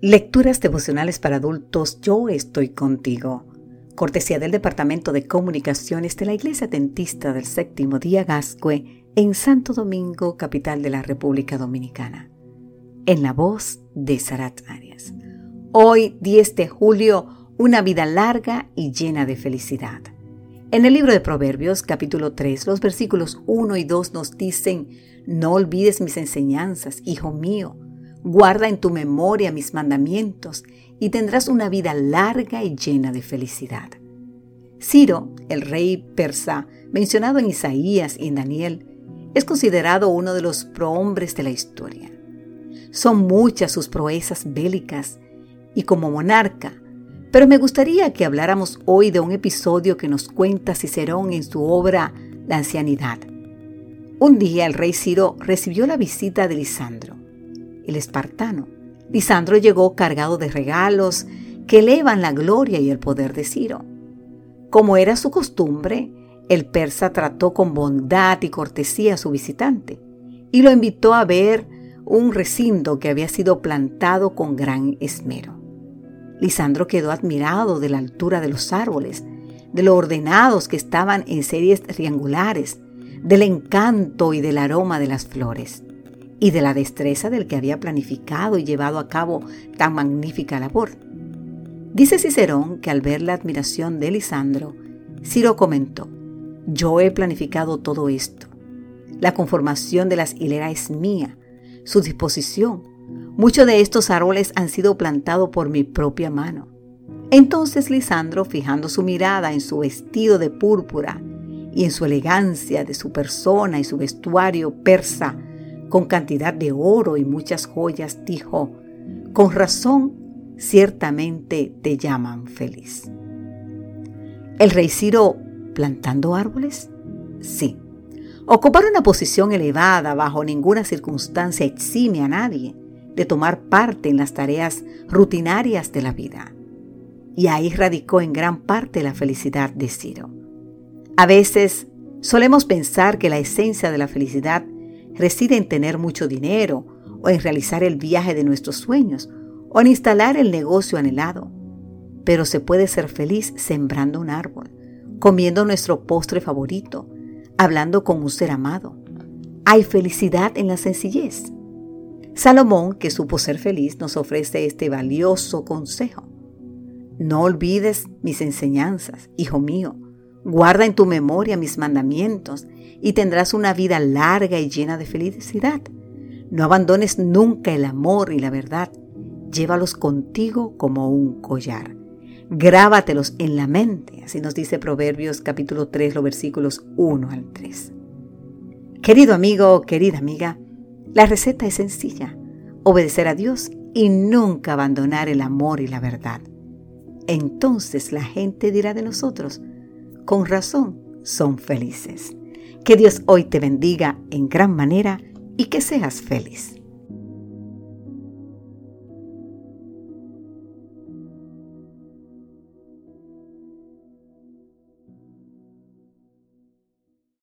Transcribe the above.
Lecturas devocionales para adultos, yo estoy contigo. Cortesía del Departamento de Comunicaciones de la Iglesia Dentista del Séptimo Día Gascue en Santo Domingo, capital de la República Dominicana. En la voz de Sarat Arias. Hoy, 10 de julio, una vida larga y llena de felicidad. En el libro de Proverbios, capítulo 3, los versículos 1 y 2 nos dicen, No olvides mis enseñanzas, hijo mío Guarda en tu memoria mis mandamientos y tendrás una vida larga y llena de felicidad. Ciro, el rey persa, mencionado en Isaías y en Daniel, es considerado uno de los prohombres de la historia. Son muchas sus proezas bélicas y como monarca, pero me gustaría que habláramos hoy de un episodio que nos cuenta Cicerón en su obra La ancianidad. Un día el rey Ciro recibió la visita de Lisandro, el espartano. Lisandro llegó cargado de regalos que elevan la gloria y el poder de Ciro. Como era su costumbre, el persa trató con bondad y cortesía a su visitante y lo invitó a ver un recinto que había sido plantado con gran esmero. Lisandro quedó admirado de la altura de los árboles, de lo ordenados que estaban en series triangulares, del encanto y del aroma de las flores y de la destreza del que había planificado y llevado a cabo tan magnífica labor. Dice Cicerón que al ver la admiración de Lisandro, Ciro comentó, yo he planificado todo esto. La conformación de las hileras es mía, su disposición. Muchos de estos árboles han sido plantados por mi propia mano. Entonces Lisandro, fijando su mirada en su vestido de púrpura y en su elegancia de su persona y su vestuario persa, con cantidad de oro y muchas joyas, dijo, con razón, ciertamente te llaman feliz. ¿El rey Ciro plantando árboles? Sí. Ocupar una posición elevada bajo ninguna circunstancia exime a nadie de tomar parte en las tareas rutinarias de la vida. Y ahí radicó en gran parte la felicidad de Ciro. A veces solemos pensar que la esencia de la felicidad reside en tener mucho dinero, o en realizar el viaje de nuestros sueños, o en instalar el negocio anhelado. Pero se puede ser feliz sembrando un árbol, comiendo nuestro postre favorito, hablando con un ser amado. Hay felicidad en la sencillez. Salomón, que supo ser feliz, nos ofrece este valioso consejo. No olvides mis enseñanzas, hijo mío. Guarda en tu memoria mis mandamientos y tendrás una vida larga y llena de felicidad. No abandones nunca el amor y la verdad. Llévalos contigo como un collar. Grábatelos en la mente, así nos dice Proverbios capítulo 3, los versículos 1 al 3. Querido amigo, querida amiga, la receta es sencilla. Obedecer a Dios y nunca abandonar el amor y la verdad. Entonces la gente dirá de nosotros, con razón son felices. Que Dios hoy te bendiga en gran manera y que seas feliz.